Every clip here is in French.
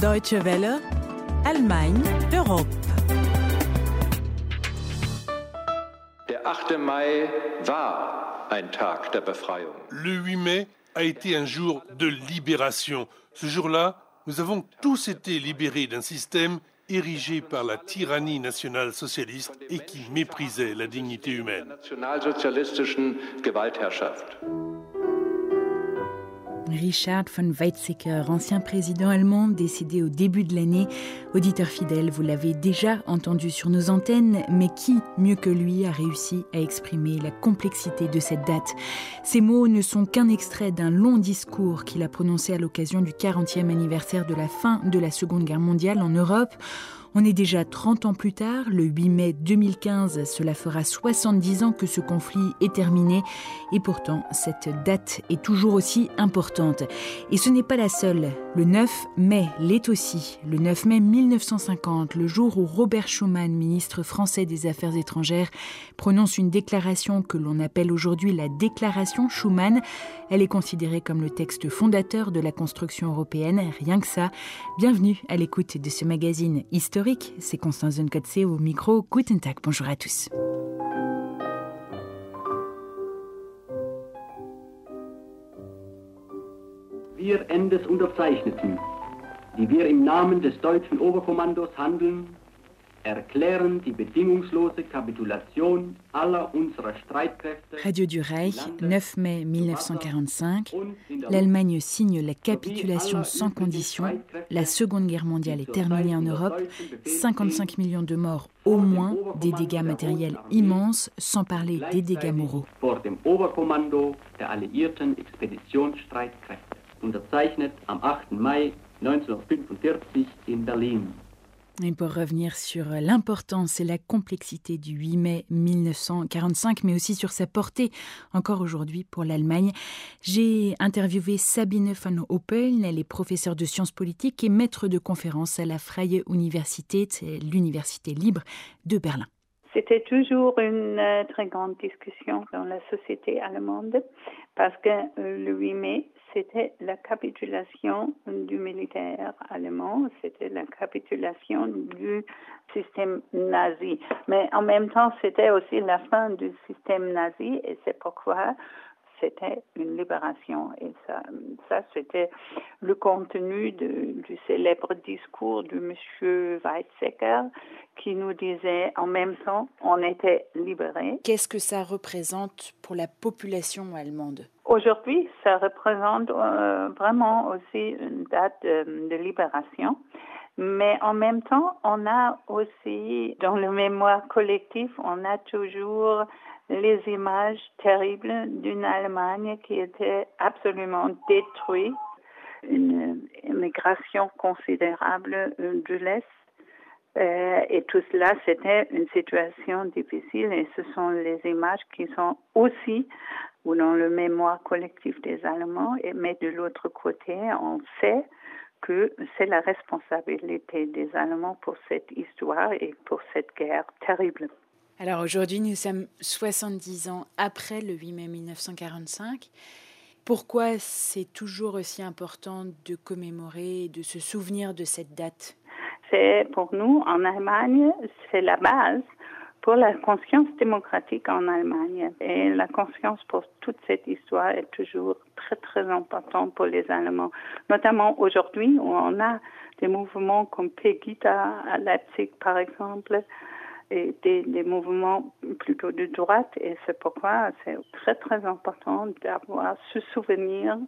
Deutsche Welle, Allemagne, Europe. Der 8. Mai war ein Tag der Befreiung. Le 8 mai a été un jour de libération. Ce jour-là, nous avons tous été libérés d'un système érigé par la tyrannie nationale socialiste et qui méprisait la dignité humaine. Richard von Weizsäcker, ancien président allemand décédé au début de l'année. Auditeur fidèle, vous l'avez déjà entendu sur nos antennes, mais qui, mieux que lui, a réussi à exprimer la complexité de cette date? Ces mots ne sont qu'un extrait d'un long discours qu'il a prononcé à l'occasion du 40e anniversaire de la fin de la Seconde Guerre mondiale en Europe. On est déjà 30 ans plus tard, le 8 mai 2015, cela fera 70 ans que ce conflit est terminé et pourtant cette date est toujours aussi importante. Et ce n'est pas la seule. Le 9 mai l'est aussi. Le 9 mai 1950, le jour où Robert Schuman, ministre français des Affaires étrangères, prononce une déclaration que l'on appelle aujourd'hui la déclaration Schuman. Elle est considérée comme le texte fondateur de la construction européenne, rien que ça. Bienvenue à l'écoute de ce magazine historique c'est Constance Zenkotze au micro. Guten Tag, bonjour à tous. Wir Endes Unterzeichneten, die wir im Namen des deutschen Oberkommandos handeln, erklären die bedingungslose Kapitulation aller unserer Streitkräfte. Radio du Reich, 9 mai 1945. L'Allemagne signe la capitulation sans condition. La Seconde Guerre mondiale est terminée en Europe. 55 millions de morts au moins, des dégâts matériels immenses, sans parler des dégâts moraux. Vor dem Oberkommando der alliierten Expeditionsstreitkräfte. Unterzeichnet am 8. Mai 1945 in Berlin. Et pour revenir sur l'importance et la complexité du 8 mai 1945, mais aussi sur sa portée encore aujourd'hui pour l'Allemagne, j'ai interviewé Sabine van Oppeln. Elle est professeure de sciences politiques et maître de conférences à la Freie Universität, l'université libre de Berlin. C'était toujours une euh, très grande discussion dans la société allemande parce que euh, le 8 mai, c'était la capitulation du militaire allemand, c'était la capitulation du système nazi. Mais en même temps, c'était aussi la fin du système nazi et c'est pourquoi c'était une libération. Et ça, ça c'était le contenu de, du célèbre discours de monsieur Weizsäcker qui nous disait en même temps, on était libérés. Qu'est-ce que ça représente pour la population allemande? Aujourd'hui, ça représente euh, vraiment aussi une date de, de libération. Mais en même temps, on a aussi, dans le mémoire collectif, on a toujours les images terribles d'une Allemagne qui était absolument détruite, une immigration considérable de l'Est. Euh, et tout cela, c'était une situation difficile et ce sont les images qui sont aussi ou dans le mémoire collectif des Allemands, mais de l'autre côté, on sait que c'est la responsabilité des Allemands pour cette histoire et pour cette guerre terrible. Alors aujourd'hui, nous sommes 70 ans après le 8 mai 1945. Pourquoi c'est toujours aussi important de commémorer, de se souvenir de cette date? C'est pour nous, en Allemagne, c'est la base pour la conscience démocratique en Allemagne. Et la conscience pour toute cette histoire est toujours très, très importante pour les Allemands. Notamment aujourd'hui, où on a des mouvements comme Pegida à Leipzig, par exemple, et des, des, mouvements plutôt de droite et c'est pourquoi c'est très très important d'avoir ce souvenir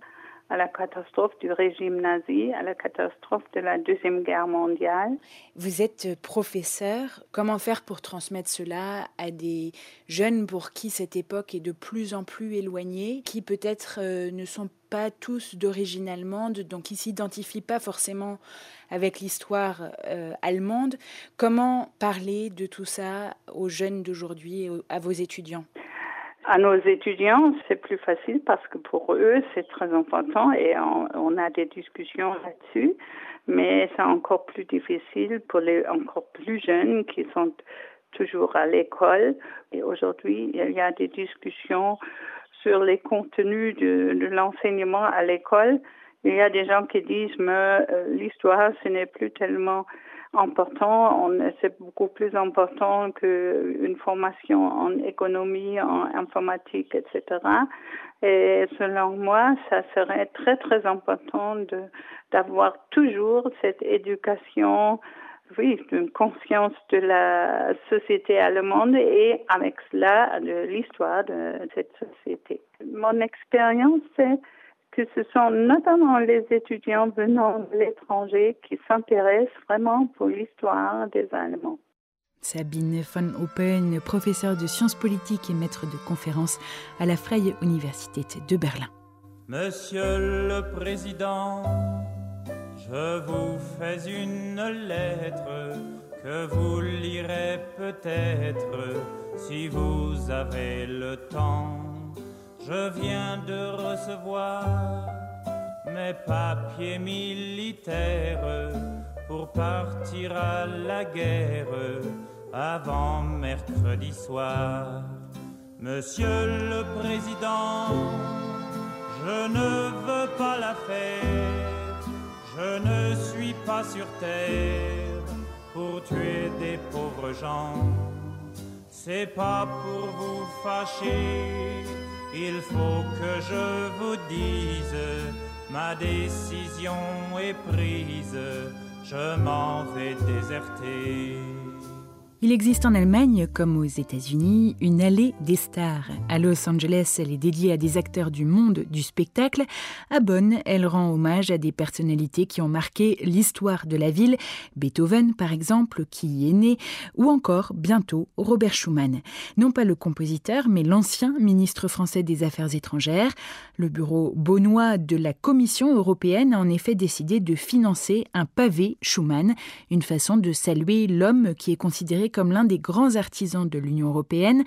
à la catastrophe du régime nazi, à la catastrophe de la Deuxième Guerre mondiale. Vous êtes professeur. Comment faire pour transmettre cela à des jeunes pour qui cette époque est de plus en plus éloignée, qui peut-être euh, ne sont pas tous d'origine allemande, donc qui s'identifient pas forcément avec l'histoire euh, allemande? Comment parler de tout ça aux jeunes d'aujourd'hui à vos étudiants? À nos étudiants, c'est plus facile parce que pour eux, c'est très important et on, on a des discussions là-dessus. Mais c'est encore plus difficile pour les encore plus jeunes qui sont toujours à l'école. Et aujourd'hui, il y a des discussions sur les contenus de, de l'enseignement à l'école Il y a des gens qui disent, mais l'histoire, ce n'est plus tellement important, c'est beaucoup plus important qu'une formation en économie, en informatique, etc. Et selon moi, ça serait très très important d'avoir toujours cette éducation, oui, une conscience de la société allemande et avec cela de l'histoire de cette société. Mon expérience, c'est que ce sont notamment les étudiants venant de l'étranger qui s'intéressent vraiment pour l'histoire des Allemands. Sabine von Open, professeure de sciences politiques et maître de conférences à la Freie Universität de Berlin. Monsieur le Président, je vous fais une lettre que vous lirez peut-être si vous avez le temps je viens de recevoir mes papiers militaires pour partir à la guerre avant mercredi soir. Monsieur le Président, je ne veux pas la faire, je ne suis pas sur terre pour tuer des pauvres gens. C'est pas pour vous fâcher il faut que je vous dise, ma décision est prise, je m'en vais déserter. Il existe en Allemagne, comme aux États-Unis, une allée des stars. À Los Angeles, elle est dédiée à des acteurs du monde du spectacle. À Bonn, elle rend hommage à des personnalités qui ont marqué l'histoire de la ville. Beethoven, par exemple, qui y est né, ou encore, bientôt, Robert Schumann. Non pas le compositeur, mais l'ancien ministre français des Affaires étrangères. Le bureau bonnois de la Commission européenne a en effet décidé de financer un pavé Schumann, une façon de saluer l'homme qui est considéré comme l'un des grands artisans de l'Union européenne.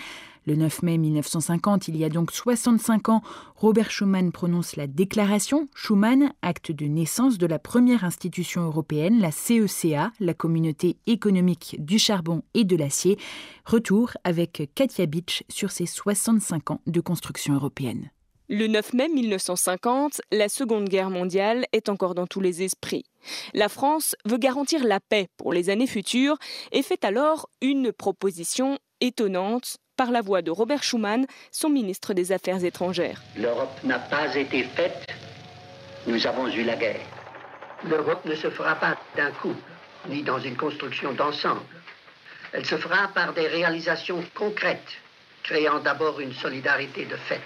Le 9 mai 1950, il y a donc 65 ans, Robert Schuman prononce la déclaration Schuman, acte de naissance de la première institution européenne, la CECA, la communauté économique du charbon et de l'acier. Retour avec Katia Beach sur ses 65 ans de construction européenne. Le 9 mai 1950, la Seconde Guerre mondiale est encore dans tous les esprits. La France veut garantir la paix pour les années futures et fait alors une proposition étonnante par la voix de Robert Schuman, son ministre des Affaires étrangères. L'Europe n'a pas été faite, nous avons eu la guerre. L'Europe ne se fera pas d'un coup, ni dans une construction d'ensemble. Elle se fera par des réalisations concrètes, créant d'abord une solidarité de fait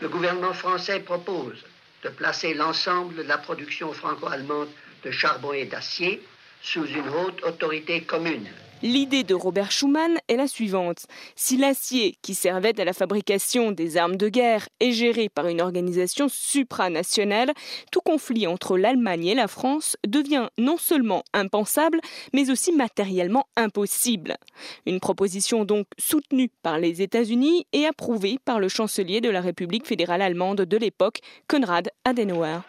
le gouvernement français propose de placer l'ensemble de la production franco-allemande de charbon et d'acier sous une haute autorité commune. L'idée de Robert Schuman est la suivante. Si l'acier qui servait à la fabrication des armes de guerre est géré par une organisation supranationale, tout conflit entre l'Allemagne et la France devient non seulement impensable, mais aussi matériellement impossible. Une proposition donc soutenue par les États-Unis et approuvée par le chancelier de la République fédérale allemande de l'époque, Konrad Adenauer.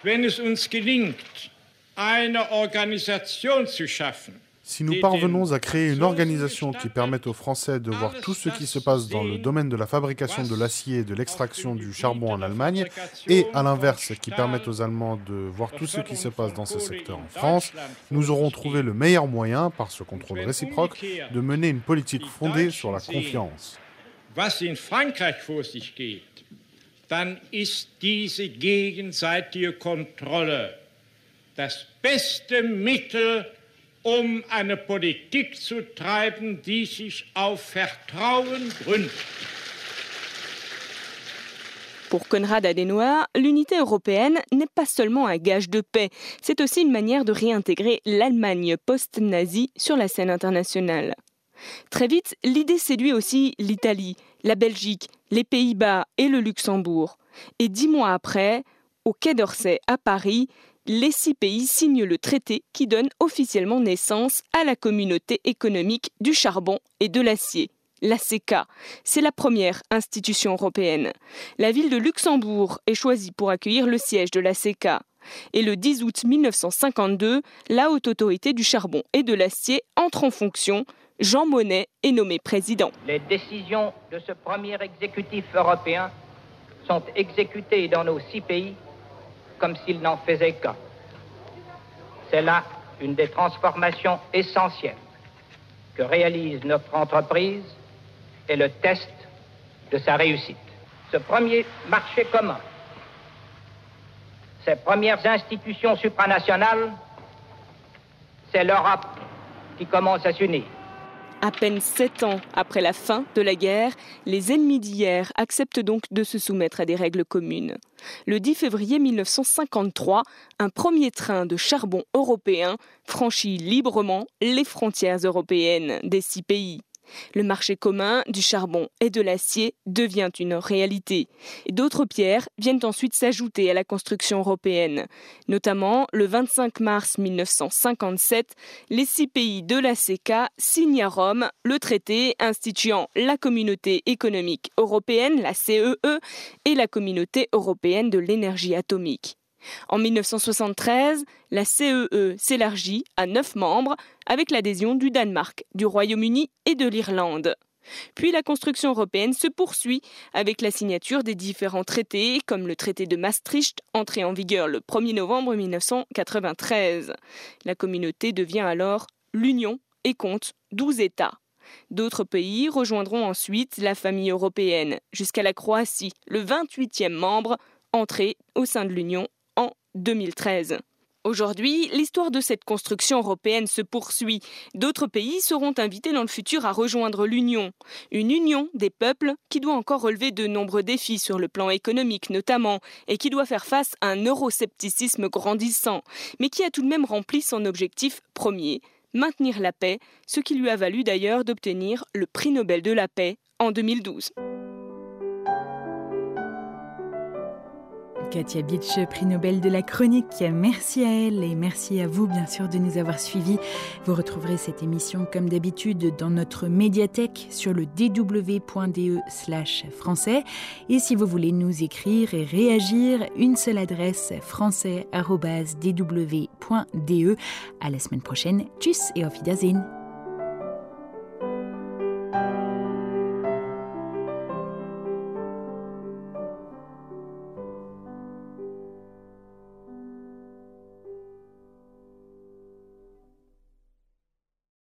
Si nous parvenons à créer une organisation qui permette aux Français de voir tout ce qui se passe dans le domaine de la fabrication de l'acier et de l'extraction du charbon en Allemagne, et à l'inverse, qui permette aux Allemands de voir tout ce qui se passe dans ce secteur en France, nous aurons trouvé le meilleur moyen, par ce contrôle réciproque, de mener une politique fondée sur la confiance. Um eine Politik zu treiben, die sich auf Vertrauen gründet. Pour Konrad Adenauer, l'unité européenne n'est pas seulement un gage de paix, c'est aussi une manière de réintégrer l'Allemagne post-nazie sur la scène internationale. Très vite, l'idée séduit aussi l'Italie, la Belgique, les Pays-Bas et le Luxembourg. Et dix mois après, au Quai d'Orsay à Paris, les six pays signent le traité qui donne officiellement naissance à la communauté économique du charbon et de l'acier. La CECA, c'est la première institution européenne. La ville de Luxembourg est choisie pour accueillir le siège de la CECA. Et le 10 août 1952, la haute autorité du charbon et de l'acier entre en fonction. Jean Monnet est nommé président. Les décisions de ce premier exécutif européen sont exécutées dans nos six pays comme s'il n'en faisait qu'un. C'est là une des transformations essentielles que réalise notre entreprise et le test de sa réussite. Ce premier marché commun, ces premières institutions supranationales, c'est l'Europe qui commence à s'unir. À peine sept ans après la fin de la guerre, les ennemis d'hier acceptent donc de se soumettre à des règles communes. Le 10 février 1953, un premier train de charbon européen franchit librement les frontières européennes des six pays. Le marché commun du charbon et de l'acier devient une réalité. D'autres pierres viennent ensuite s'ajouter à la construction européenne. Notamment, le 25 mars 1957, les six pays de la CECA signent à Rome le traité instituant la communauté économique européenne, la CEE, e, et la communauté européenne de l'énergie atomique. En 1973, la CEE e s'élargit à neuf membres avec l'adhésion du Danemark, du Royaume-Uni et de l'Irlande. Puis la construction européenne se poursuit avec la signature des différents traités, comme le traité de Maastricht, entré en vigueur le 1er novembre 1993. La communauté devient alors l'Union et compte 12 États. D'autres pays rejoindront ensuite la famille européenne, jusqu'à la Croatie, le 28e membre, entré au sein de l'Union 2013. Aujourd'hui, l'histoire de cette construction européenne se poursuit. D'autres pays seront invités dans le futur à rejoindre l'Union. Une union des peuples qui doit encore relever de nombreux défis sur le plan économique notamment, et qui doit faire face à un euroscepticisme grandissant, mais qui a tout de même rempli son objectif premier, maintenir la paix, ce qui lui a valu d'ailleurs d'obtenir le prix Nobel de la paix en 2012. Katia Beach, prix Nobel de la chronique. Merci à elle et merci à vous, bien sûr, de nous avoir suivis. Vous retrouverez cette émission, comme d'habitude, dans notre médiathèque sur le dw.de slash français. Et si vous voulez nous écrire et réagir, une seule adresse français.dw.de. À la semaine prochaine. Tchuss et auf Wiedersehen.